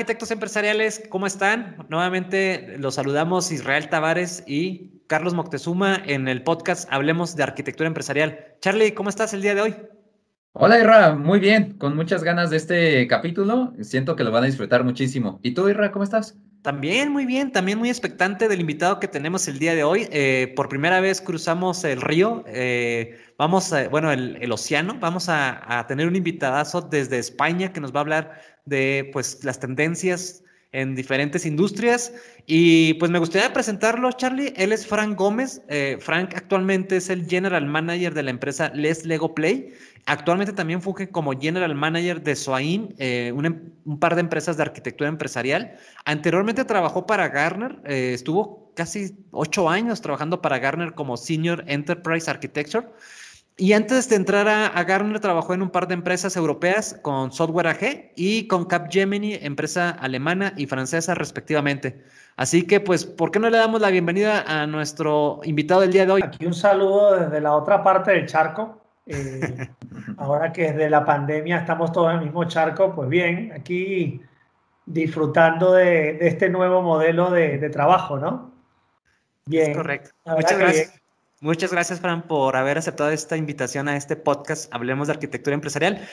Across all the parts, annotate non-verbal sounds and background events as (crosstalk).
arquitectos empresariales, ¿cómo están? Nuevamente los saludamos Israel Tavares y Carlos Moctezuma en el podcast Hablemos de Arquitectura Empresarial. Charlie, ¿cómo estás el día de hoy? Hola Irra, muy bien, con muchas ganas de este capítulo. Siento que lo van a disfrutar muchísimo. ¿Y tú, Irra, cómo estás? También muy bien, también muy expectante del invitado que tenemos el día de hoy. Eh, por primera vez cruzamos el río, eh, vamos, a, bueno, el, océano, vamos a, tener un invitadazo desde España que nos va a hablar de pues las tendencias en diferentes industrias. Y pues me gustaría presentarlo, Charlie. Él es Frank Gómez. Eh, Frank actualmente es el General Manager de la empresa Les Lego Play. Actualmente también funge como General Manager de Soain, eh, un, par de empresas de arquitectura empresarial. Anteriormente trabajó para Garner, eh, estuvo casi ocho años trabajando para Garner como Senior Enterprise Architecture. Y antes de entrar a, Garner, trabajó en un par de empresas europeas con Software AG y con Capgemini, empresa alemana y francesa respectivamente. Así que, pues, ¿por qué no le damos la bienvenida a nuestro invitado del día de hoy? Aquí un saludo desde la otra parte del charco. Eh, (laughs) ahora que desde la pandemia estamos todos en el mismo charco, pues bien, aquí disfrutando de, este nuevo modelo de, trabajo, ¿no? Bien. correcto. Muchas gracias. Muchas gracias, Fran, por haber aceptado esta invitación a este podcast Hablemos de Arquitectura Empresarial.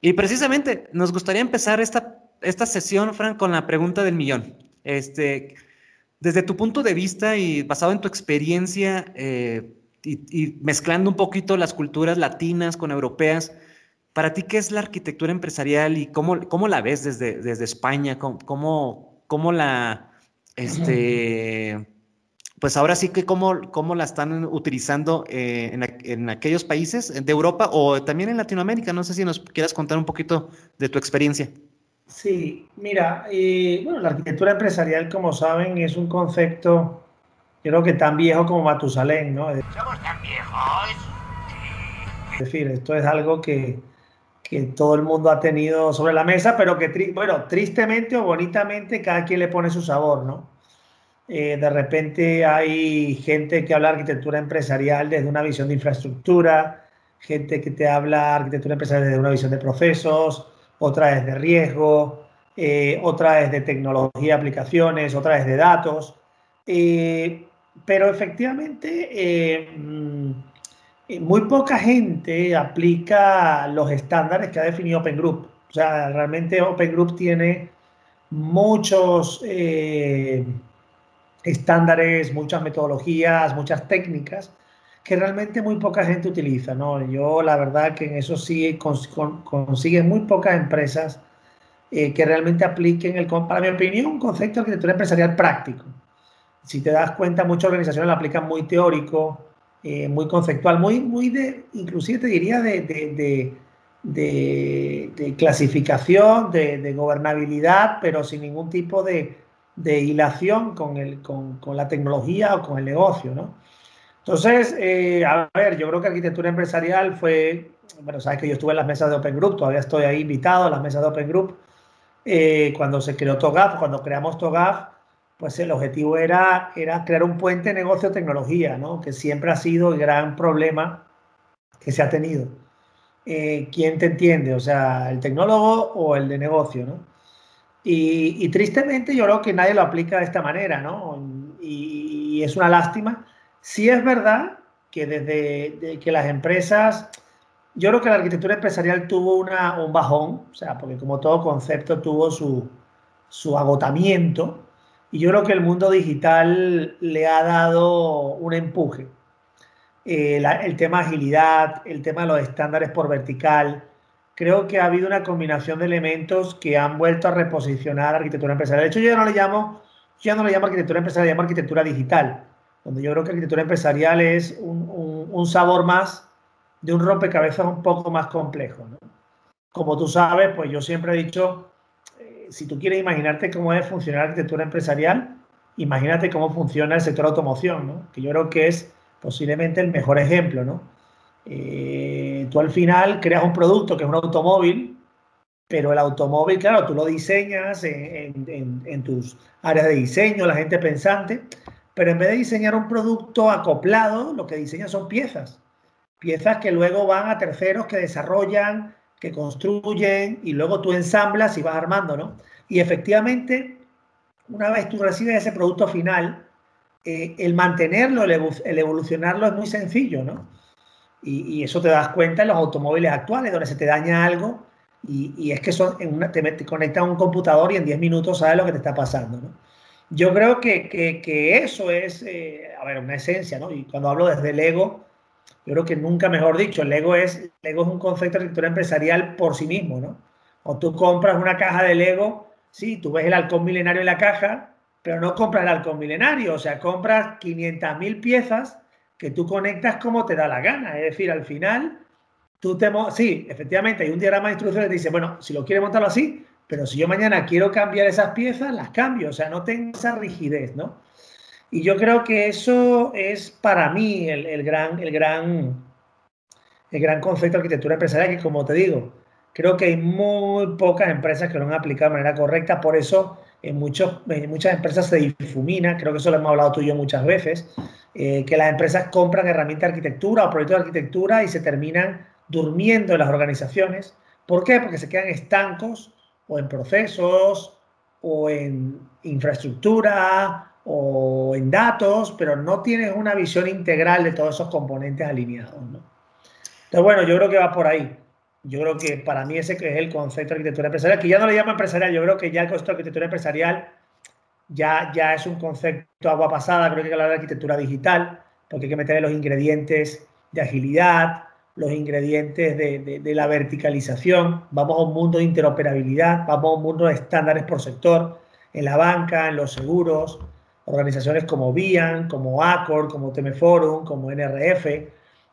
Y precisamente nos gustaría empezar esta, esta sesión, Fran, con la pregunta del millón. Este, desde tu punto de vista y basado en tu experiencia eh, y, mezclando un poquito las culturas latinas con europeas, para ti, ¿qué es la arquitectura empresarial y cómo, cómo la ves desde, desde España? ¿Cómo, cómo, la, este, pues ahora sí que cómo, cómo la están utilizando eh, en, aquellos países de Europa o también en Latinoamérica. No sé si nos quieras contar un poquito de tu experiencia. Sí, mira, eh, bueno, la arquitectura empresarial, como saben, es un concepto, creo que tan viejo como Matusalén, ¿no? Somos tan viejos. Es decir, esto es algo que, que todo el mundo ha tenido sobre la mesa, pero que, bueno, tristemente o bonitamente, cada quien le pone su sabor, ¿no? Eh, de repente hay gente que habla arquitectura empresarial desde una visión de infraestructura, gente que te habla arquitectura empresarial desde una visión de procesos, otra es de riesgo, eh, otra es de tecnología, aplicaciones, otra es de datos. Eh, pero efectivamente, mm, muy poca gente aplica los estándares que ha definido Open Group. O sea, realmente Open Group tiene muchos estándares, muchas metodologías, muchas técnicas que realmente muy poca gente utiliza. ¿no? Yo la verdad que en eso sí consigue muy pocas empresas eh, que realmente apliquen, el, para mi opinión, un concepto de arquitectura empresarial práctico. Si te das cuenta, muchas organizaciones lo aplican muy teórico, eh, muy conceptual, muy, muy de, inclusive te diría de, de, de, de clasificación, de, gobernabilidad, pero sin ningún tipo de, de hilación con, el, con, con, la tecnología o con el negocio, ¿no? Entonces, eh, a ver, yo creo que arquitectura empresarial fue, bueno, sabes que yo estuve en las mesas de Open Group, todavía estoy ahí invitado a las mesas de Open Group. Eh, cuando se creó TOGAF, cuando creamos TOGAF, pues el objetivo era, era crear un puente negocio-tecnología, ¿no? Que siempre ha sido el gran problema que se ha tenido. Eh, ¿Quién te entiende? O sea, el tecnólogo o el de negocio, ¿no? Y, tristemente yo creo que nadie lo aplica de esta manera, ¿no? Y, es una lástima. Sí es verdad que desde que las empresas, yo creo que la arquitectura empresarial tuvo una, un bajón, o sea, porque como todo concepto tuvo su, agotamiento, y yo creo que el mundo digital le ha dado un empuje. Eh, el tema agilidad, el tema de los estándares por vertical, creo que ha habido una combinación de elementos que han vuelto a reposicionar arquitectura empresarial. De hecho, yo ya no le llamo, ya no le llamo arquitectura empresarial, le llamo arquitectura digital, donde yo creo que arquitectura empresarial es un, sabor más de un rompecabezas un poco más complejo. Como tú sabes, pues yo siempre he dicho, eh, si tú quieres imaginarte cómo debe funcionar la arquitectura empresarial, imagínate cómo funciona el sector automoción, ¿no? que yo creo que es posiblemente el mejor ejemplo. ¿no? Eh, tú al final creas un producto que es un automóvil, pero el automóvil, claro, tú lo diseñas en, tus áreas de diseño, la gente pensante, pero en vez de diseñar un producto acoplado, lo que diseñas son piezas. Piezas que luego van a terceros que desarrollan, que construyen y luego tú ensamblas y vas armando, ¿no? Y efectivamente, una vez tú recibes ese producto final, eh, el mantenerlo, el, evolucionarlo es muy sencillo, ¿no? Y, eso te das cuenta en los automóviles actuales, donde se te daña algo y, es que son en una, te, conectas a un computador y en 10 minutos sabes lo que te está pasando, ¿no? Yo creo que, que, eso es, eh, a ver, una esencia, ¿no? Y cuando hablo desde el ego, yo creo que nunca mejor dicho, el ego es, el es un concepto de arquitectura empresarial por sí mismo, ¿no? O tú compras una caja de Lego, sí, tú ves el halcón milenario en la caja, pero no compras el halcón milenario, o sea, compras 500.000 piezas que tú conectas como te da la gana. Es decir, al final, tú te... Sí, efectivamente, hay un diagrama de instrucciones que dice, bueno, si lo quieres montarlo así, pero si yo mañana quiero cambiar esas piezas, las cambio, o sea, no tengo esa rigidez, ¿no? Y yo creo que eso es para mí el, gran, el, gran, el gran concepto de arquitectura empresarial, que como te digo, creo que hay muy pocas empresas que lo han aplicado de manera correcta, por eso en, muchos, muchas empresas se difumina, creo que eso lo hemos hablado tú y yo muchas veces, eh, que las empresas compran herramientas de arquitectura o proyectos de arquitectura y se terminan durmiendo en las organizaciones. ¿Por qué? Porque se quedan estancos o en procesos o en infraestructura o en datos, pero no tienes una visión integral de todos esos componentes alineados. Entonces, bueno, yo creo que va por ahí. Yo creo que para mí ese es el concepto de arquitectura empresarial, que ya no le llama empresarial, yo creo que ya el concepto de arquitectura empresarial ya, ya es un concepto agua pasada, creo que hay que hablar de arquitectura digital, porque hay que meter los ingredientes de agilidad, los ingredientes de, de, la verticalización, vamos a un mundo de interoperabilidad, vamos a un mundo de estándares por sector, en la banca, en los seguros, organizaciones como BIAN, como ACOR, como Temeforum, como NRF,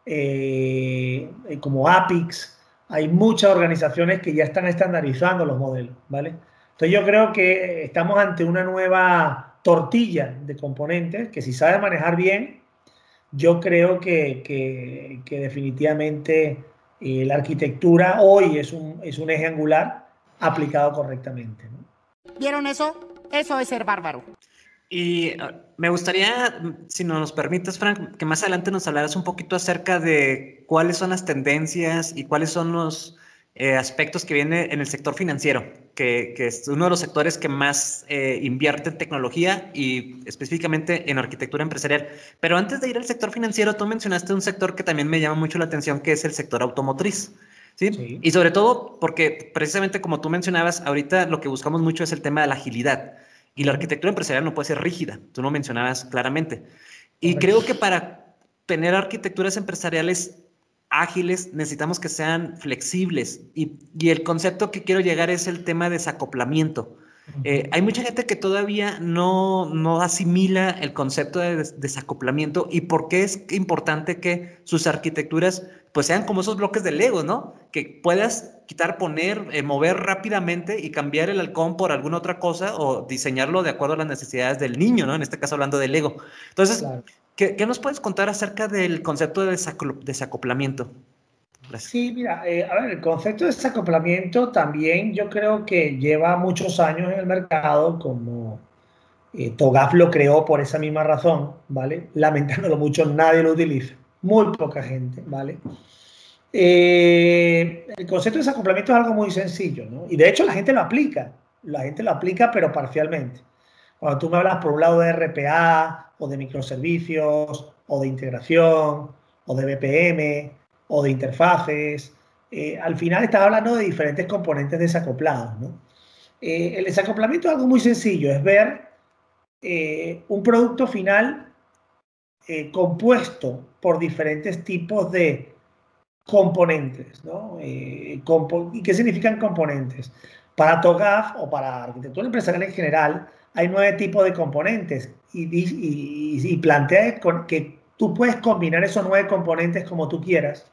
eh, como APIX, hay muchas organizaciones que ya están estandarizando los modelos, ¿vale? Entonces yo creo que estamos ante una nueva tortilla de componentes que si sabes manejar bien, yo creo que, definitivamente eh, la arquitectura hoy es un, es un eje angular aplicado correctamente. ¿Vieron eso? Eso es ser bárbaro. Y ah, me gustaría, si nos permites, Frank, que más adelante nos hablaras un poquito acerca de cuáles son las tendencias y cuáles son los eh, aspectos que vienen en el sector financiero, que, es uno de los sectores que más eh, invierte en tecnología y específicamente en arquitectura empresarial. Pero antes de ir al sector financiero, tú mencionaste un sector que también me llama mucho la atención, que es el sector automotriz. ¿sí? Y sobre todo porque precisamente como tú mencionabas, ahorita lo que buscamos mucho es el tema de la agilidad. Y la arquitectura empresarial no puede ser rígida, tú lo mencionabas claramente. Y creo que para tener arquitecturas empresariales ágiles necesitamos que sean flexibles. Y, el concepto que quiero llegar es el tema de desacoplamiento. Eh, hay mucha gente que todavía no, no asimila el concepto de desacoplamiento y por qué es importante que sus arquitecturas pues sean como esos bloques de Lego, ¿no? Que puedas quitar, poner, eh, mover rápidamente y cambiar el halcón por alguna otra cosa o diseñarlo de acuerdo a las necesidades del niño, ¿no? En este caso hablando de Lego. Entonces, ¿qué, nos puedes contar acerca del concepto de desacoplamiento? Sí, mira, eh, a ver, el concepto de desacoplamiento también yo creo que lleva muchos años en el mercado, como eh, Togaf lo creó por esa misma razón, ¿vale? Lamentándolo mucho, nadie lo utiliza muy poca gente, ¿vale? Eh, el concepto de desacoplamiento es algo muy sencillo, ¿no? Y de hecho la gente lo aplica, la gente lo aplica pero parcialmente. Cuando tú me hablas por un lado de RPA o de microservicios o de integración o de BPM o de interfaces, eh, al final estás hablando de diferentes componentes desacoplados, ¿no? Eh, el desacoplamiento es algo muy sencillo, es ver un producto final eh, compuesto por diferentes tipos de componentes. ¿no? Eh, ¿Y qué significan componentes? Para TOGAF o para arquitectura empresarial en general, hay nueve tipos de componentes y, y, plantea que tú puedes combinar esos nueve componentes como tú quieras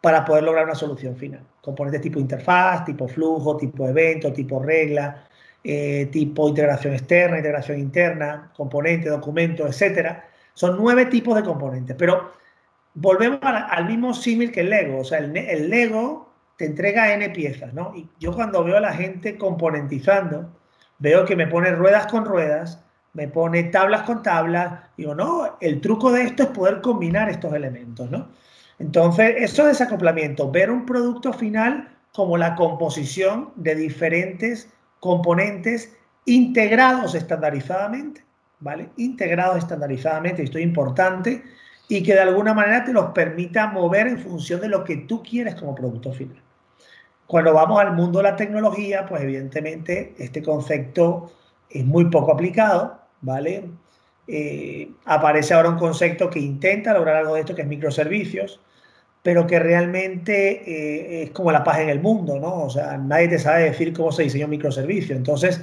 para poder lograr una solución final. Componentes tipo interfaz, tipo flujo, tipo evento, tipo regla, eh, tipo integración externa, integración interna, componente, documento, etcétera son nueve tipos de componentes, pero volvemos al, mismo símil que el Lego. O sea, el, Lego te entrega N piezas, ¿no? Y yo cuando veo a la gente componentizando, veo que me pone ruedas con ruedas, me pone tablas con tablas, digo, no, el truco de esto es poder combinar estos elementos, ¿no? Entonces, eso es desacoplamiento, ver un producto final como la composición de diferentes componentes integrados estandarizadamente, ¿vale? Integrados estandarizadamente, esto es importante, y que de alguna manera te los permita mover en función de lo que tú quieres como producto final. Cuando vamos al mundo de la tecnología, pues evidentemente este concepto es muy poco aplicado, ¿vale? Eh, aparece ahora un concepto que intenta lograr algo de esto, que es microservicios, pero que realmente eh, es como la paz en el mundo, ¿no? O sea, nadie te sabe decir cómo se diseñó un microservicio. Entonces,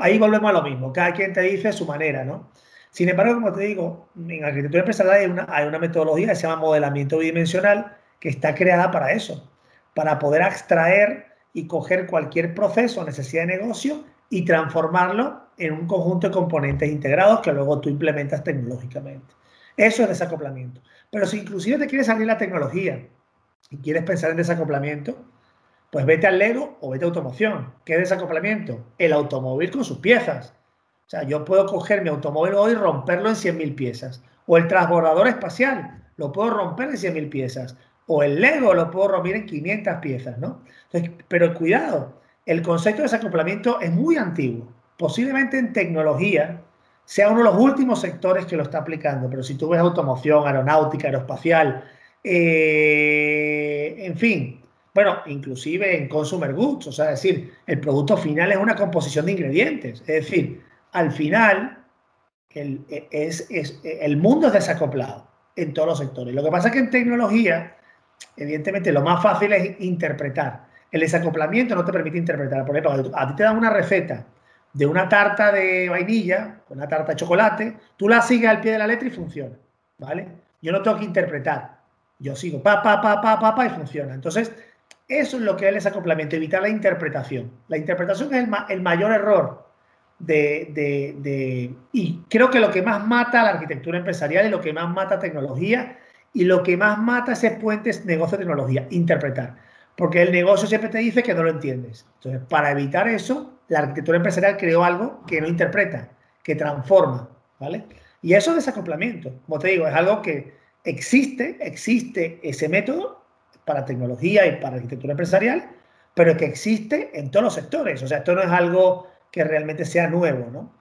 ahí volvemos a lo mismo, cada quien te dice su manera, ¿no? Sin embargo, como te digo, en arquitectura empresarial hay una, metodología que se llama modelamiento bidimensional que está creada para eso, para poder extraer y coger cualquier proceso o necesidad de negocio y transformarlo en un conjunto de componentes integrados que luego tú implementas tecnológicamente. Eso es desacoplamiento. Pero si inclusive te quieres salir la tecnología y quieres pensar en desacoplamiento, pues vete al Lego o vete a automoción. ¿Qué es desacoplamiento? El automóvil con sus piezas. O sea, yo puedo coger mi automóvil hoy y romperlo en 100.000 piezas. O el transbordador espacial, lo puedo romper en 100.000 piezas. O el Lego lo puedo romper en 500 piezas, ¿no? pero cuidado, el concepto de desacoplamiento es muy antiguo. Posiblemente en tecnología sea uno de los últimos sectores que lo está aplicando, pero si tú ves automoción, aeronáutica, aeroespacial, eh, en fin, bueno, inclusive en consumer goods, o sea, es decir, el producto final es una composición de ingredientes, es decir, al final el, es, el mundo es desacoplado en todos los sectores. Lo que pasa es que en tecnología, evidentemente, lo más fácil es interpretar. El desacoplamiento no te permite interpretar. Por ejemplo, a ti te dan una receta de una tarta de vainilla, una tarta de chocolate, tú la sigues al pie de la letra y funciona, ¿vale? Yo no tengo que interpretar. Yo sigo pa, pa, pa, pa, pa, pa y funciona. Entonces, eso es lo que es el desacoplamiento, evitar la interpretación. La interpretación es el, mayor error de, de, Y creo que lo que más mata la arquitectura empresarial y lo que más mata a tecnología y lo que más mata ese puente es negocio-tecnología, interpretar. Porque el negocio siempre te dice que no lo entiendes. Entonces, para evitar eso, la arquitectura empresarial creó algo que no interpreta, que transforma, ¿vale? Y eso es desacoplamiento. Como te digo, es algo que existe, existe ese método para tecnología y para arquitectura empresarial, pero que existe en todos los sectores. O sea, esto no es algo que realmente sea nuevo, ¿no?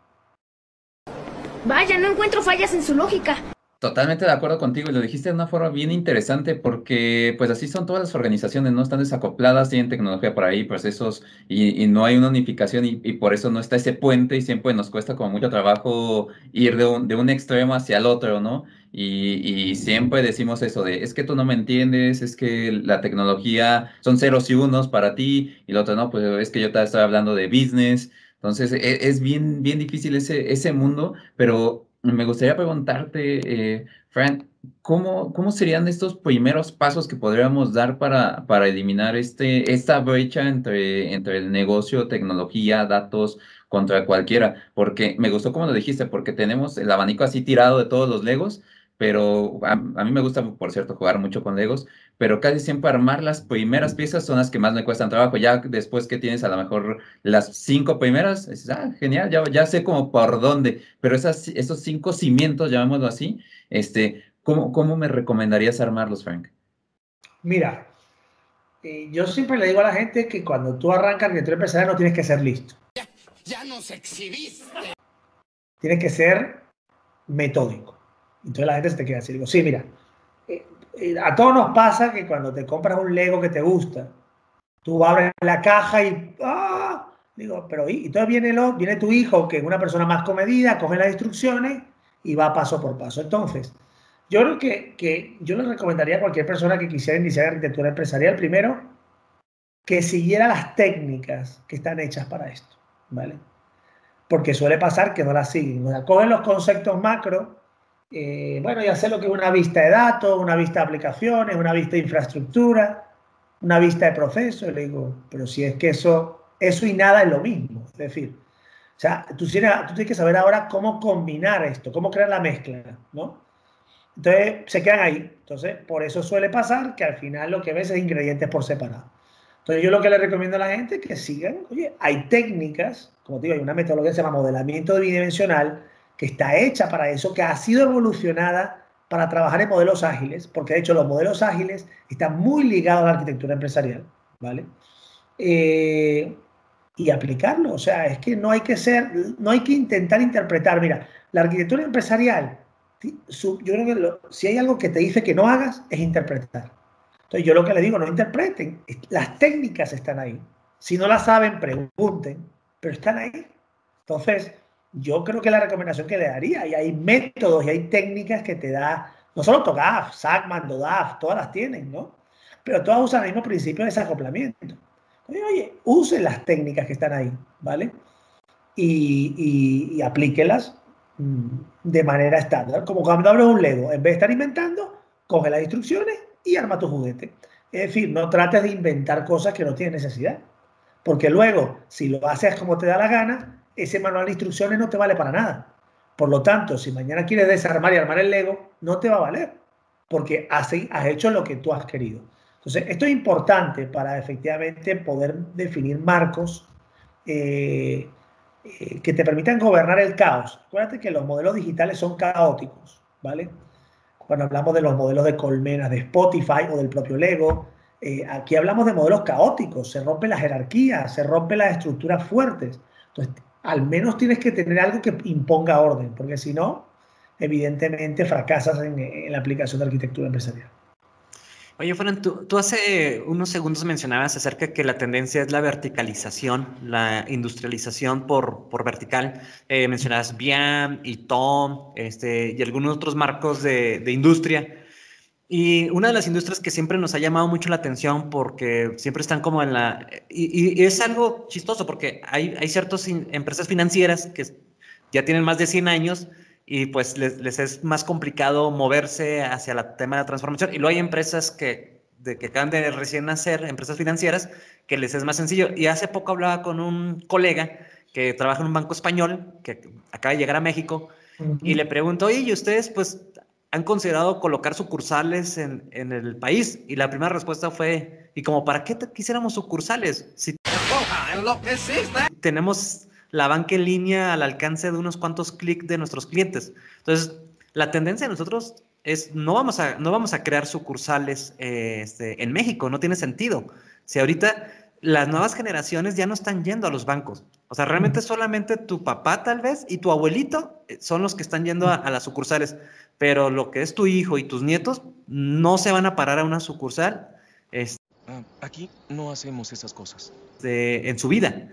Vaya, no encuentro fallas en su lógica. Totalmente de acuerdo contigo y lo dijiste de una forma bien interesante porque pues así son todas las organizaciones, ¿no? Están desacopladas, tienen tecnología por ahí, procesos y, no hay una unificación y, por eso no está ese puente y siempre nos cuesta como mucho trabajo ir de un, de un extremo hacia el otro, ¿no? Y, siempre decimos eso de, es que tú no me entiendes, es que la tecnología son ceros y unos para ti y lo otro, no, pues es que yo te estoy hablando de business. Entonces e, es, bien, bien difícil ese, ese mundo, pero me gustaría preguntarte, eh, Frank, ¿cómo, ¿cómo serían estos primeros pasos que podríamos dar para, para eliminar este, esta brecha entre, entre el negocio, tecnología, datos contra cualquiera? Porque me gustó como lo dijiste, porque tenemos el abanico así tirado de todos los legos, pero a, mí me gusta, por cierto, jugar mucho con Legos, pero casi siempre armar las primeras piezas son las que más me cuestan trabajo. Ya después que tienes a lo mejor las cinco primeras, dices, ah, genial, ya, ya sé como por dónde, pero esas, esos cinco cimientos, llamémoslo así, este, ¿cómo, ¿cómo me recomendarías armarlos, Frank? Mira, eh, yo siempre le digo a la gente que cuando tú arrancas arquitectura empresarial no tienes que ser listo. Ya, ya nos exhibiste. Tienes que ser metódico. Entonces la gente se te queda así. Digo, sí, mira, eh, eh, a todos nos pasa que cuando te compras un Lego que te gusta, tú abres la caja y... ¡ah! Digo, pero y entonces viene, lo, viene tu hijo, que es una persona más comedida, coge las instrucciones y va paso por paso. Entonces, yo creo que, yo le recomendaría a cualquier persona que quisiera iniciar arquitectura empresarial, primero, que siguiera las técnicas que están hechas para esto, ¿vale? Porque suele pasar que no las siguen. Cogen los conceptos macro eh, bueno, ya sé lo que es una vista de datos, una vista de aplicaciones, una vista de infraestructura, una vista de procesos. Le digo, pero si es que eso, eso y nada es lo mismo. Es decir, o sea, tú tienes, tú tienes que saber ahora cómo combinar esto, cómo crear la mezcla, ¿no? Entonces, se quedan ahí. Entonces, por eso suele pasar que al final lo que ves es ingredientes por separado. Entonces, yo lo que le recomiendo a la gente es que sigan, oye, hay técnicas, como te digo, hay una metodología que se llama modelamiento bidimensional, que está hecha para eso, que ha sido evolucionada para trabajar en modelos ágiles, porque de hecho los modelos ágiles están muy ligados a la arquitectura empresarial, ¿vale? Eh, y aplicarlo. O sea, es que no hay que ser, no hay que intentar interpretar. Mira, la arquitectura empresarial, yo creo que si hay algo que te dice que no hagas, es interpretar. Entonces yo lo que le digo, no interpreten. Las técnicas están ahí. Si no las saben, pregunten, pero están ahí. Entonces, yo creo que la recomendación que le daría, y hay métodos y hay técnicas que te da, no solo TOGAF, SACMAN, DODAF, todas las tienen, ¿no? Pero todas usan el mismo principio de desacoplamiento. Oye, oye, usen las técnicas que están ahí, ¿vale? Y, y, aplíquelas mm, de manera estándar. Como cuando de un Lego, en vez de estar inventando, coge las instrucciones y arma tu juguete. Es decir, no trates de inventar cosas que no tienen necesidad. Porque luego, si lo haces como te da la gana, ese manual de instrucciones no te vale para nada. Por lo tanto, si mañana quieres desarmar y armar el Lego, no te va a valer. Porque has, has hecho lo que tú has querido. Entonces, esto es importante para efectivamente poder definir marcos eh, eh, que te permitan gobernar el caos. Acuérdate que los modelos digitales son caóticos, ¿vale? Cuando hablamos de los modelos de colmenas de Spotify o del propio Lego, eh, aquí hablamos de modelos caóticos, se rompe la jerarquía, se rompe las estructuras fuertes. Entonces, al menos tienes que tener algo que imponga orden, porque si no, evidentemente fracasas en la aplicación de arquitectura empresarial. Oye, Fran, tú, hace unos segundos mencionabas acerca que la tendencia es la verticalización, la industrialización por, por vertical. Eh, mencionabas BIAM y TOM este, y algunos otros marcos de, industria. Y una de las industrias que siempre nos ha llamado mucho la atención porque siempre están como en la... Y, y es algo chistoso porque hay, hay ciertas empresas financieras que ya tienen más de 100 años y pues les, es más complicado moverse hacia el tema de la transformación. Y luego hay empresas que, de, que acaban de recién nacer, empresas financieras, que les es más sencillo. Y hace poco hablaba con un colega que trabaja en un banco español, que acaba de llegar a México, y le pregunto, oye, ¿y ustedes pues han considerado colocar sucursales en, en, el país? Y la primera respuesta fue, ¿y como para qué quisiéramos sucursales? Si tenemos la banca en línea al alcance de unos cuantos clics de nuestros clientes. Entonces, la tendencia de nosotros es no vamos a, no vamos a crear sucursales eh, este, en México, no tiene sentido. Si ahorita las nuevas generaciones ya no están yendo a los bancos. O sea, realmente solamente tu papá tal vez y tu abuelito eh, son los que están yendo a, las sucursales, pero lo que es tu hijo y tus nietos no se van a parar a una sucursal. Este, aquí no hacemos esas cosas. en su vida.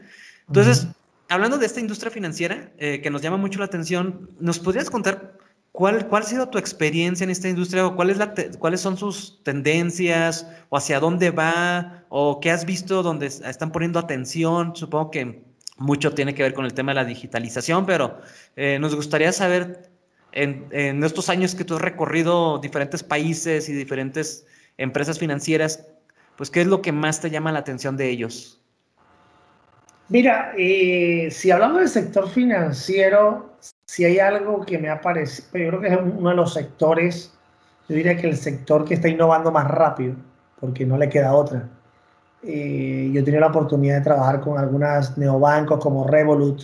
Entonces, hablando de esta industria financiera eh, que nos llama mucho la atención, ¿nos podrías contar cuál, cuál ha sido tu experiencia en esta industria o cuál la cuáles son sus tendencias o hacia dónde va o qué has visto donde están poniendo atención? Supongo que mucho tiene que ver con el tema de la digitalización, pero eh, nos gustaría saber en, en estos años que tú has recorrido diferentes países y diferentes empresas financieras, pues qué es lo que más te llama la atención de ellos. Mira, eh, si hablamos del sector financiero, si hay algo que me ha parecido, yo creo que es uno de los sectores, yo diría que el sector que está innovando más rápido, porque no le queda otra. Eh, yo he tenido la oportunidad de trabajar con algunas neobancos como Revolut,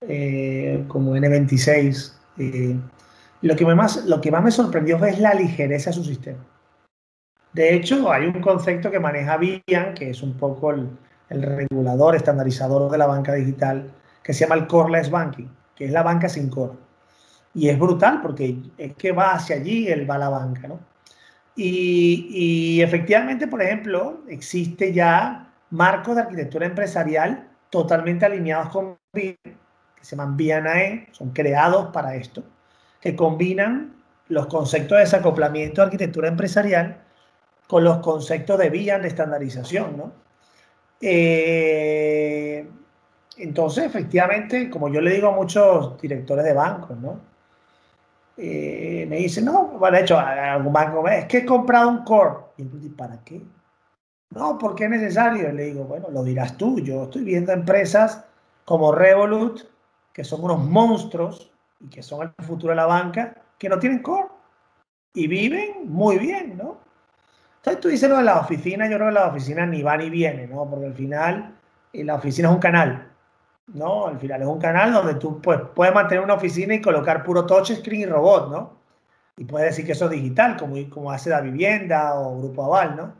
eh, como N26. lo, que más, lo que más me sorprendió es la ligereza de su sistema. De hecho, hay un concepto que maneja Vian, que es un poco el, el regulador estandarizador de la banca digital, que se llama el Coreless Banking, que es la banca sin core. Y es brutal porque es que va hacia allí, él va la banca, ¿no? Y, efectivamente, por ejemplo, existe ya marcos de arquitectura empresarial totalmente alineados con BIM, que se llaman BNAE, son creados para esto, que combinan los conceptos de desacoplamiento de arquitectura empresarial con los conceptos de BIAN de estandarización, ¿no? Eh, entonces, efectivamente, como yo le digo a muchos directores de bancos, ¿no? Eh, me dicen, no, bueno, de hecho, algún banco, es que he comprado un core. Y ¿para qué? No, porque es necesario. le digo, bueno, lo dirás tú. Yo estoy viendo empresas como Revolut, que son unos monstruos y que son el futuro de la banca, que no tienen core y viven muy bien, ¿no? Entonces tú dices lo de la oficina, yo creo que la oficina ni va ni viene, ¿no? Porque al final eh, la oficina es un canal, ¿no? Al final es un canal donde tú pues, puedes mantener una oficina y colocar puro touchscreen y robot, ¿no? Y puedes decir que eso es digital, como, como hace la vivienda o Grupo Aval, ¿no?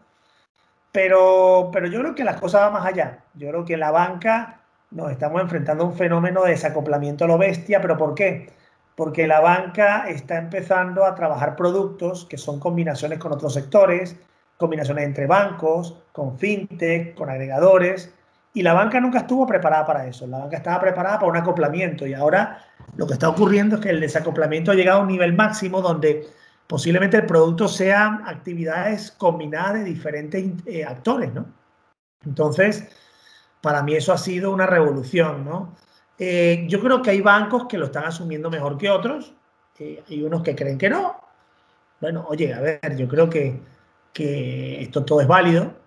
Pero, pero yo creo que las cosas van más allá. Yo creo que la banca nos estamos enfrentando a un fenómeno de desacoplamiento a lo bestia, pero ¿por qué? Porque la banca está empezando a trabajar productos que son combinaciones con otros sectores, combinaciones entre bancos, con fintech, con agregadores, y la banca nunca estuvo preparada para eso. La banca estaba preparada para un acoplamiento y ahora lo que está ocurriendo es que el desacoplamiento ha llegado a un nivel máximo donde posiblemente el producto sean actividades combinadas de diferentes eh, actores, ¿no? Entonces, para mí eso ha sido una revolución, ¿no? Eh, yo creo que hay bancos que lo están asumiendo mejor que otros, eh, hay unos que creen que no. Bueno, oye, a ver, yo creo que, que esto todo es válido.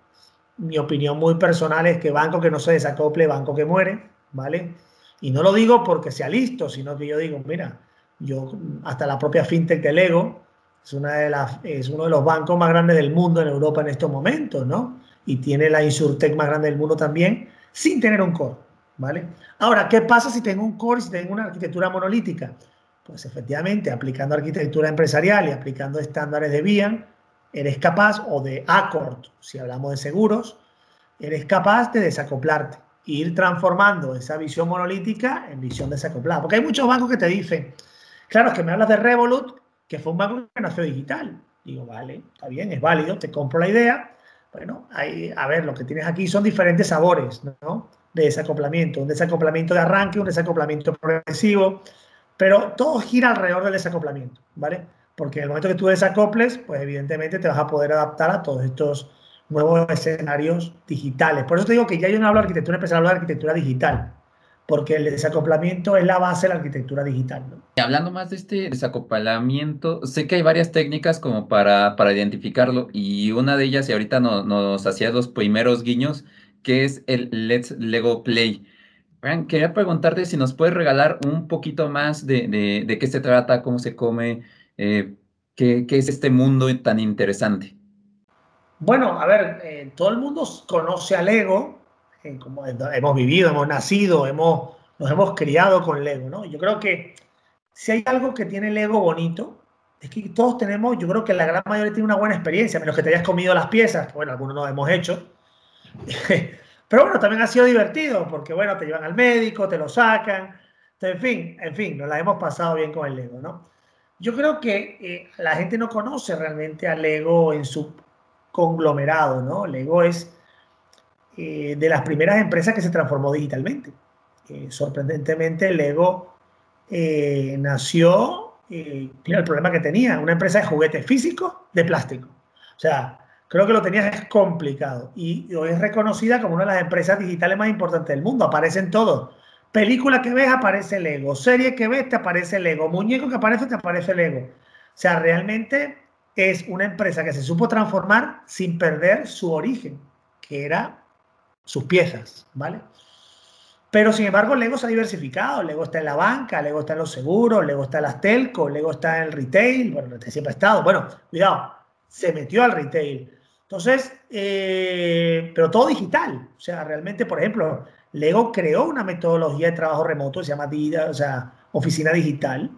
Mi opinión muy personal es que banco que no se desacople, banco que muere, ¿vale? Y no lo digo porque sea listo, sino que yo digo, mira, yo hasta la propia fintech de Lego es, una de las, es uno de los bancos más grandes del mundo en Europa en estos momentos, ¿no? Y tiene la insurtech más grande del mundo también, sin tener un core, ¿vale? Ahora, ¿qué pasa si tengo un core y si tengo una arquitectura monolítica? Pues efectivamente, aplicando arquitectura empresarial y aplicando estándares de BIAN, eres capaz, o de Accord, si hablamos de seguros, eres capaz de desacoplarte e ir transformando esa visión monolítica en visión desacoplada. Porque hay muchos bancos que te dicen, claro, es que me hablas de Revolut, que fue un banco que nació digital. Digo, vale, está bien, es válido, te compro la idea. Bueno, hay, a ver, lo que tienes aquí son diferentes sabores, ¿no? De desacoplamiento. Un desacoplamiento de arranque, un desacoplamiento progresivo, pero todo gira alrededor del desacoplamiento, ¿vale? Porque en el momento que tú desacoples, pues evidentemente te vas a poder adaptar a todos estos nuevos escenarios digitales. Por eso te digo que ya yo no hablo de arquitectura empresarial, hablo de arquitectura digital porque el desacoplamiento es la base de la arquitectura digital. Y hablando más de este desacoplamiento, sé que hay varias técnicas como para, para identificarlo y una de ellas, y ahorita nos hacía los primeros guiños, que es el Let's Lego Play. quería preguntarte si nos puedes regalar un poquito más de, de, qué se trata, cómo se come, eh, qué, qué, es este mundo tan interesante. Bueno, a ver, eh, todo el mundo conoce a Lego, como hemos vivido, hemos nacido, hemos, nos hemos criado con Lego, ¿no? Yo creo que si hay algo que tiene Lego bonito, es que todos tenemos, yo creo que la gran mayoría tiene una buena experiencia, menos que te hayas comido las piezas, bueno, algunos no hemos hecho. (laughs) Pero bueno, también ha sido divertido, porque bueno, te llevan al médico, te lo sacan, en fin, en fin, nos la hemos pasado bien con el Lego, ¿no? Yo creo que eh, la gente no conoce realmente al Lego en su conglomerado, ¿no? Lego es eh, de las primeras empresas que se transformó digitalmente. Eh, sorprendentemente, Lego nació, mira el problema que tenía, una empresa de juguetes físicos de plástico. O sea, creo que lo tenías es complicado y hoy es reconocida como una de las empresas digitales más importantes del mundo. Aparecen todos. Película que ves aparece Lego, serie que ves te aparece Lego, muñeco que aparece te aparece Lego. O sea, realmente es una empresa que se supo transformar sin perder su origen, que era sus piezas, ¿vale? Pero sin embargo, Lego se ha diversificado. Lego está en la banca, Lego está en los seguros, Lego está en las telco, Lego está en el retail. Bueno, siempre ha estado. Bueno, cuidado, se metió al retail. Entonces, eh, pero todo digital. O sea, realmente, por ejemplo, Lego creó una metodología de trabajo remoto, se llama Oficina Digital,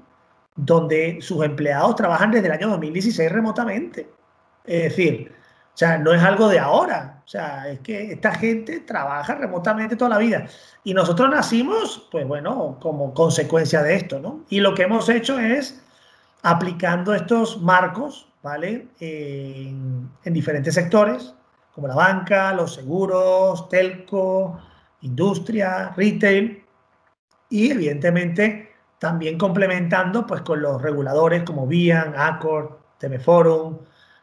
donde sus empleados trabajan desde el año 2016 remotamente. Es decir, o sea, no es algo de ahora. O sea, es que esta gente trabaja remotamente toda la vida. Y nosotros nacimos, pues bueno, como consecuencia de esto, ¿no? Y lo que hemos hecho es aplicando estos marcos, ¿vale? En, diferentes sectores, como la banca, los seguros, telco, industria, retail. Y evidentemente también complementando pues con los reguladores como BIAN, ACOR, Forum,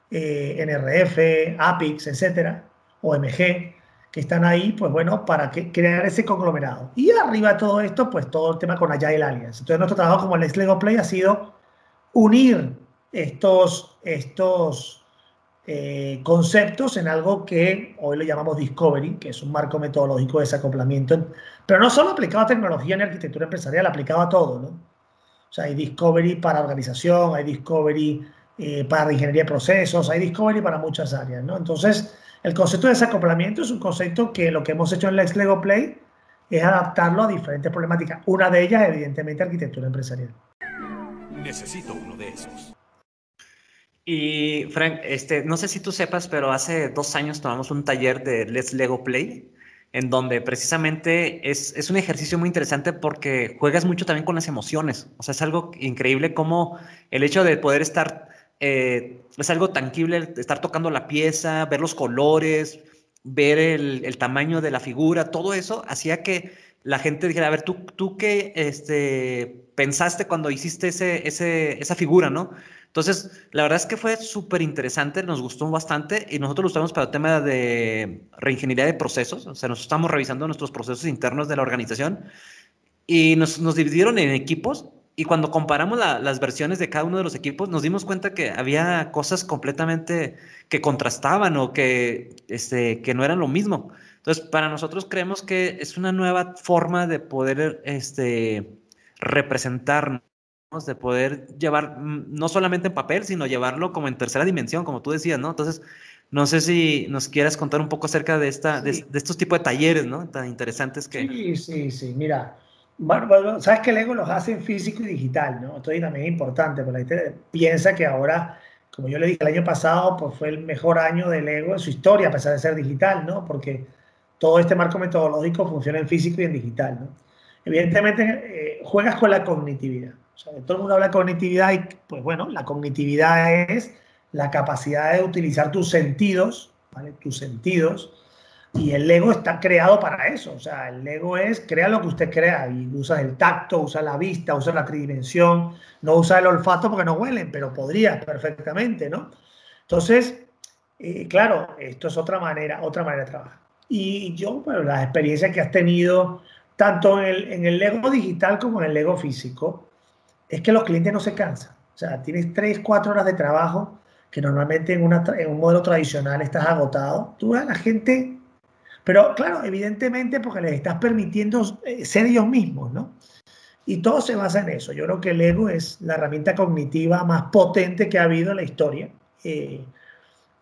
eh, NRF, APIX, etcétera, OMG, que están ahí, pues bueno, para que, crear ese conglomerado. Y arriba de todo esto, pues todo el tema con Agile Alliance. Entonces, nuestro trabajo como el Lego Play ha sido unir estos, estos eh, conceptos en algo que hoy le llamamos Discovery, que es un marco metodológico de desacoplamiento, pero no solo aplicado a tecnología ni arquitectura empresarial, aplicado a todo, ¿no? O sea, hay Discovery para organización, hay Discovery eh, para ingeniería de procesos, hay Discovery para muchas áreas, ¿no? Entonces, el concepto de desacoplamiento es un concepto que lo que hemos hecho en Lex Lego Play es adaptarlo a diferentes problemáticas. Una de ellas, evidentemente, arquitectura empresarial. Necesito uno de esos. Y Frank, este, no sé si tú sepas, pero hace dos años tomamos un taller de Let's Lego Play, en donde precisamente es, es un ejercicio muy interesante porque juegas mucho también con las emociones. O sea, es algo increíble como el hecho de poder estar, eh, es algo tangible, estar tocando la pieza, ver los colores, ver el, el, tamaño de la figura, todo eso hacía que la gente dijera, a ver, ¿tú, tú qué este, pensaste cuando hiciste ese, ese, esa figura, no? Entonces, la verdad es que fue súper interesante, nos gustó bastante y nosotros lo usamos para el tema de reingeniería de procesos, o sea, nos estamos revisando nuestros procesos internos de la organización y nos, nos dividieron en equipos y cuando comparamos la, las versiones de cada uno de los equipos, nos dimos cuenta que había cosas completamente que contrastaban o que, este, que no eran lo mismo. Entonces, para nosotros creemos que es una nueva forma de poder este, representarnos de poder llevar, mm, no solamente en papel, sino llevarlo como en tercera dimensión, como tú decías, ¿no? Entonces, no sé si nos quieras contar un poco acerca de, esta, de, estos tipos de talleres, ¿no? Tan interesantes que... Sí, sí, sí, mira, bueno, sabes que Lego los hace en físico y digital, ¿no? Esto también es importante, porque la gente piensa que ahora, como yo le dije el año pasado, pues fue el mejor año de Lego en su historia, a pesar de ser digital, ¿no? Porque todo este marco metodológico funciona en físico y en digital, ¿no? Evidentemente, eh, juegas con la cognitividad todo el mundo habla de cognitividad y, pues bueno, la cognitividad es la capacidad de utilizar tus sentidos, ¿vale? Tus sentidos. Y el Lego está creado para eso. O sea, el Lego es, crea lo que usted crea. Y usa el tacto, usa la vista, usa la tridimensión. No usa el olfato porque no huelen, pero podría perfectamente, ¿no? Entonces, eh, claro, esto es otra manera, otra manera de trabajar. Y yo, bueno, las experiencias que has tenido, tanto en el, en el Lego digital como en el Lego físico, es que los clientes no se cansan. O sea, tienes 3, 4 horas de trabajo que normalmente en, un modelo tradicional estás agotado. Tú la gente, pero claro, evidentemente porque les estás permitiendo eh, ser ellos mismos, ¿no? Y todo se basa en eso. Yo creo que el ego es la herramienta cognitiva más potente que ha habido en la historia. Eh,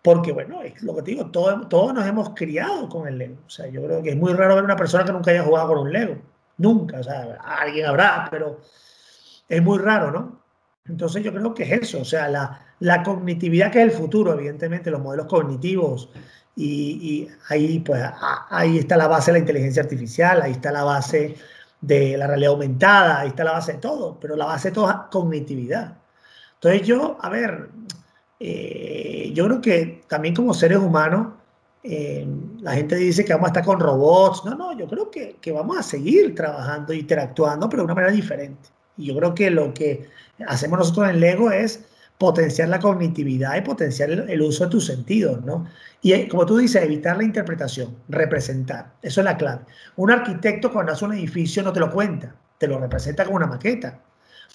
porque, bueno, es lo que te digo, todos, todos nos hemos criado con el Lego. O sea, yo creo que es muy raro ver una persona que nunca haya jugado con un Lego. Nunca. O sea, alguien habrá, pero es muy raro, ¿no? Entonces yo creo que es eso, o sea, la, la cognitividad que es el futuro, evidentemente, los modelos cognitivos, y, ahí, pues, ahí está la base de la inteligencia artificial, ahí está la base de la realidad aumentada, ahí está la base de todo, pero la base de todo es cognitividad. Entonces yo, a ver, eh, yo creo que también como seres humanos, eh, la gente dice que vamos a estar con robots, no, no, yo creo que, que vamos a seguir trabajando, interactuando, pero de una manera diferente. Y yo creo que lo que hacemos nosotros en Lego es potenciar la cognitividad y potenciar el, uso de tus sentidos, ¿no? Y eh, como tú dices, evitar la interpretación, representar. Eso es la clave. Un arquitecto cuando hace un edificio no te lo cuenta, te lo representa como una maqueta.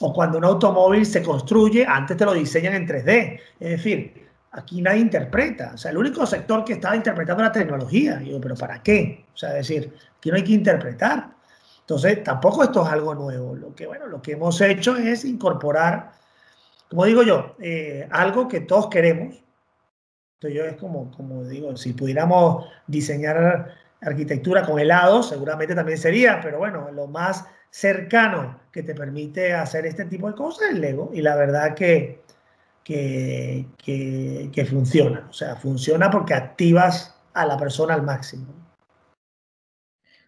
O cuando un automóvil se construye, antes te lo diseñan en 3D. Es decir, aquí nadie interpreta. O sea, el único sector que estaba interpretando la tecnología. Y digo, ¿pero para qué? O sea, decir, aquí no hay que interpretar. Entonces, tampoco esto es algo nuevo. Lo que, bueno, lo que hemos hecho es incorporar, como digo yo, eh, algo que todos queremos. Entonces, yo es como, como digo, si pudiéramos diseñar arquitectura con helado, seguramente también sería, pero bueno, lo más cercano que te permite hacer este tipo de cosas es Lego. Y la verdad que, que, que, que funciona. O sea, funciona porque activas a la persona al máximo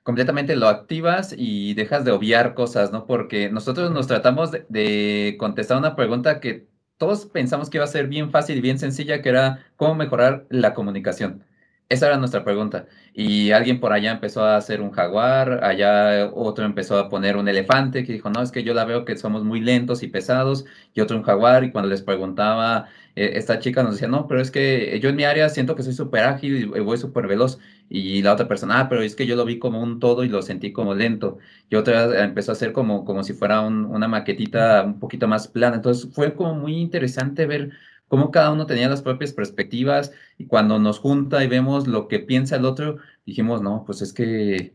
completamente lo activas y dejas de obviar cosas, ¿no? Porque nosotros nos tratamos de, contestar una pregunta que todos pensamos que iba a ser bien fácil y bien sencilla, que era cómo mejorar la comunicación. Esa era nuestra pregunta. Y alguien por allá empezó a hacer un jaguar, allá otro empezó a poner un elefante que dijo, no, es que yo la veo que somos muy lentos y pesados, y otro un jaguar, y cuando les preguntaba, eh, esta chica nos decía, no, pero es que yo en mi área siento que soy súper ágil y voy súper veloz, y la otra persona, ah, pero es que yo lo vi como un todo y lo sentí como lento, y otra empezó a hacer como, como si fuera una maquetita un poquito más plana, entonces fue como muy interesante ver cómo cada uno tenía las propias perspectivas y cuando nos junta y vemos lo que piensa el otro, dijimos, no, pues es que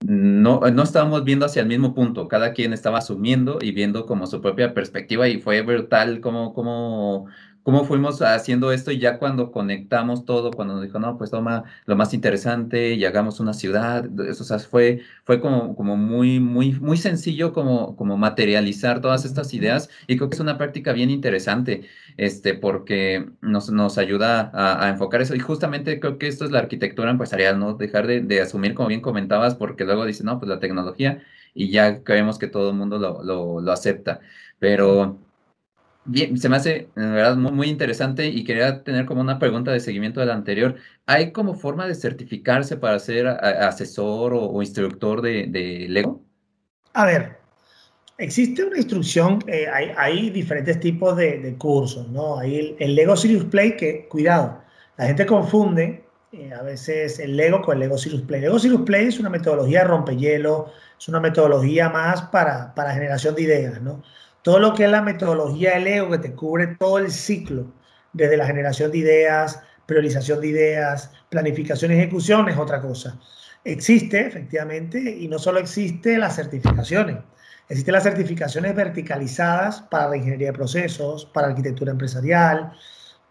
no, no estábamos viendo hacia el mismo punto, cada quien estaba asumiendo y viendo como su propia perspectiva y fue brutal cómo, cómo, cómo fuimos haciendo esto y ya cuando conectamos todo, cuando nos dijo, no, pues toma lo más interesante y hagamos una ciudad, eso, o sea, fue, fue como, como muy, muy, muy sencillo como, como materializar todas estas ideas y creo que es una práctica bien interesante, este, porque nos, nos ayuda a, enfocar eso. Y justamente creo que esto es la arquitectura empresarial, ¿no? Dejar de, de asumir, como bien comentabas, porque luego dicen, no, pues la tecnología y ya creemos que todo el mundo lo, lo, lo acepta, pero Bien, se me hace, en verdad, muy, muy, interesante y quería tener como una pregunta de seguimiento de la anterior. ¿Hay como forma de certificarse para ser asesor o, instructor de, Lego? A ver, existe una instrucción, eh, hay, diferentes tipos de, cursos, ¿no? Hay el, Lego Serious Play, que, cuidado, la gente confunde eh, a veces el Lego con el Lego Serious Play. Lego Serious Play es una metodología de rompehielo, es una metodología más para, para generación de ideas, ¿no? Todo lo que es la metodología del ego que te cubre todo el ciclo, desde la generación de ideas, priorización de ideas, planificación y ejecución es otra cosa. Existe, efectivamente, y no solo existe las certificaciones, existen las certificaciones verticalizadas para la ingeniería de procesos, para arquitectura empresarial,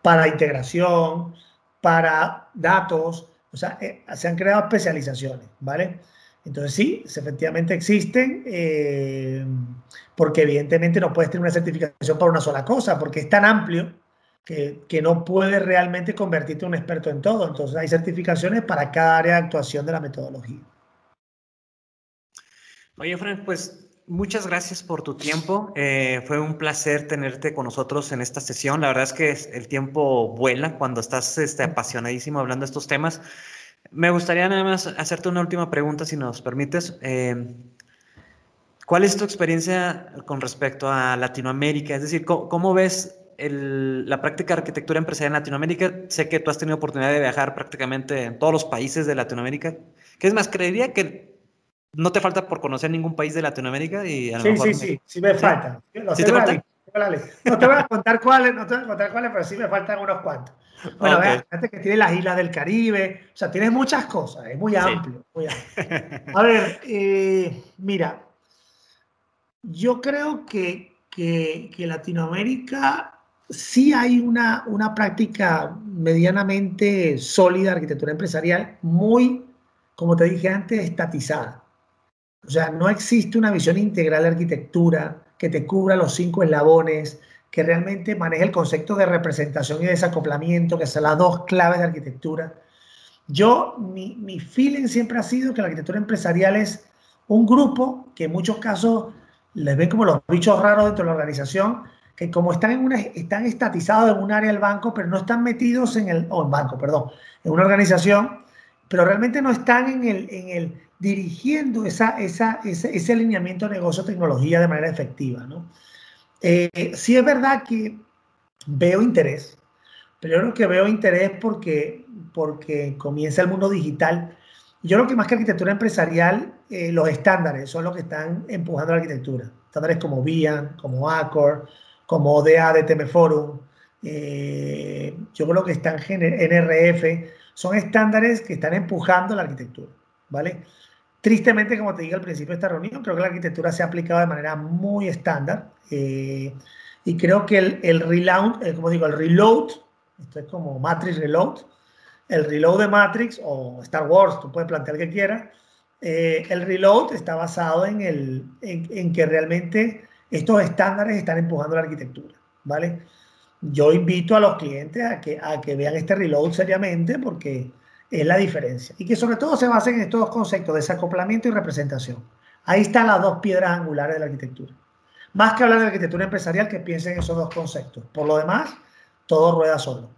para integración, para datos, o sea, eh, se han creado especializaciones, ¿vale? Entonces sí, efectivamente existen, eh, porque evidentemente no puedes tener una certificación para una sola cosa, porque es tan amplio que, que no puedes realmente convertirte en un experto en todo. Entonces hay certificaciones para cada área de actuación de la metodología. Oye, Frank, pues muchas gracias por tu tiempo. Eh, fue un placer tenerte con nosotros en esta sesión. La verdad es que el tiempo vuela cuando estás este, apasionadísimo hablando de estos temas. Me gustaría nada más hacerte una última pregunta, si nos permites. Eh, ¿Cuál es tu experiencia con respecto a Latinoamérica? Es decir, ¿cómo, ves la práctica de arquitectura empresarial en Latinoamérica? Sé que tú has tenido oportunidad de viajar prácticamente en todos los países de Latinoamérica. ¿Qué es más? Creería que no te falta por conocer ningún país de Latinoamérica y sí, sí, sí, sí me falta. ¿Sí te falta? No te voy a contar cuáles, no te voy a contar cuáles, pero sí me faltan unos cuantos. Bueno, okay. fíjate que tiene las islas del Caribe, o sea, tienes muchas cosas, es muy amplio. A ver, eh, mira, yo creo que, que, Latinoamérica sí hay una, una práctica medianamente sólida de arquitectura empresarial, muy, como te dije antes, estatizada. O sea, no existe una visión integral de arquitectura que te cubra los cinco eslabones, que realmente maneje el concepto de representación y desacoplamiento, que son las dos claves de arquitectura. Yo, mi, mi feeling siempre ha sido que la arquitectura empresarial es un grupo que en muchos casos les ven como los bichos raros dentro de la organización, que como están, en una, están estatizados en un área del banco, pero no están metidos en el, o en banco, perdón, en una organización, pero realmente no están en el, en el dirigiendo esa, esa, ese, ese alineamiento negocio-tecnología de manera efectiva, ¿no? Eh, sí es verdad que veo interés, pero yo creo que veo interés porque, porque comienza el mundo digital. Yo creo que más que arquitectura empresarial, eh, los estándares son los que están empujando la arquitectura. Estándares como VIAN, como ACOR, como ODA de TM Forum. Eh, yo creo que están NRF. Son estándares que están empujando la arquitectura. ¿Vale? Tristemente, como te dije al principio de esta reunión, creo que la arquitectura se ha aplicado de manera muy estándar eh, y creo que el, el reload, eh, como digo, el reload, esto es como Matrix Reload, el reload de Matrix o Star Wars, tú puedes plantear que quieras, eh, el reload está basado en, el, en, en, que realmente estos estándares están empujando la arquitectura, ¿vale? Yo invito a los clientes a que, a que vean este reload seriamente porque es la diferencia. Y que sobre todo se basen en estos dos conceptos, desacoplamiento y representación. Ahí están las dos piedras angulares de la arquitectura. Más que hablar de arquitectura empresarial, que piensen en esos dos conceptos. Por lo demás, todo rueda solo.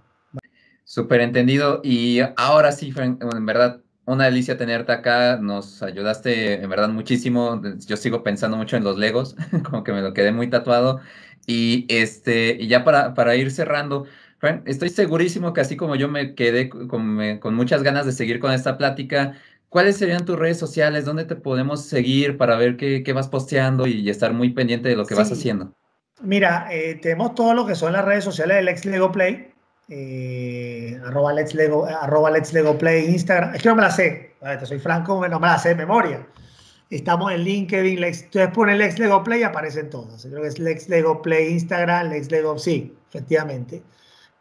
Súper entendido. Y ahora sí, en verdad, una delicia tenerte acá. Nos ayudaste, en verdad, muchísimo. Yo sigo pensando mucho en los Legos, (laughs) como que me lo quedé muy tatuado. Y, este, y ya para, para ir cerrando, estoy segurísimo que así como yo me quedé con, con, muchas ganas de seguir con esta plática, ¿cuáles serían tus redes sociales? ¿Dónde te podemos seguir para ver qué, qué vas posteando y estar muy pendiente de lo que vas haciendo? Mira, eh, tenemos todo lo que son las redes sociales del Ex Lego Play, eh, arroba, Let's Lego, arroba Let's Lego Play, Instagram. Es que no me la sé, te soy franco, no me la sé de memoria. Estamos en LinkedIn, Lex, entonces pone Lex Lego Play y aparecen todas. Creo que es Lex Lego Play, Instagram, Lex Lego, sí, efectivamente.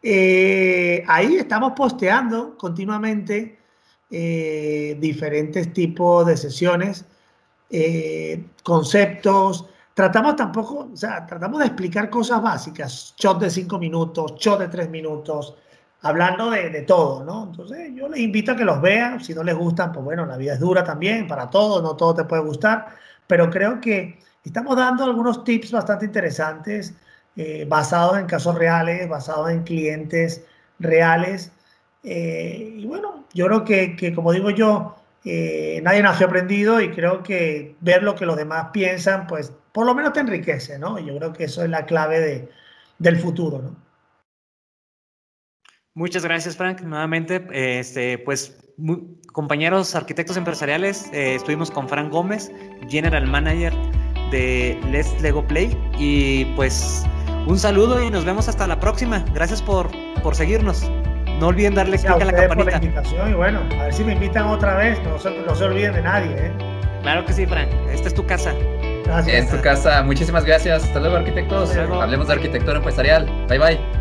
Eh, ahí estamos posteando continuamente eh, diferentes tipos de sesiones, eh, conceptos. Tratamos tampoco, o sea, tratamos de explicar cosas básicas, shot de cinco minutos, shot de tres minutos, hablando de, de, todo, ¿no? Entonces yo les invito a que los vean, si no les gustan, pues bueno, la vida es dura también, para todos, no todo te puede gustar, pero creo que estamos dando algunos tips bastante interesantes, eh, basados en casos reales, basados en clientes reales. Eh, y bueno, yo creo que, que como digo yo, eh, nadie nació aprendido y creo que ver lo que los demás piensan, pues por lo menos te enriquece, ¿no? Yo creo que eso es la clave de, del futuro, ¿no? Muchas gracias, Frank. Nuevamente, este, pues, compañeros arquitectos empresariales, eh, estuvimos con Frank Gómez, General Manager de Let's Lego Play. Y pues, un saludo y nos vemos hasta la próxima. Gracias por, por seguirnos. No olviden darle clic a, la campanita. Por la invitación y bueno, a ver si me invitan otra vez. No, no se olviden de nadie. ¿eh? Claro que sí, Frank. Esta es tu casa. Gracias. En tu casa. Muchísimas gracias. Hasta luego, arquitectos. Hasta luego. Hablemos de arquitectura empresarial. Bye, bye.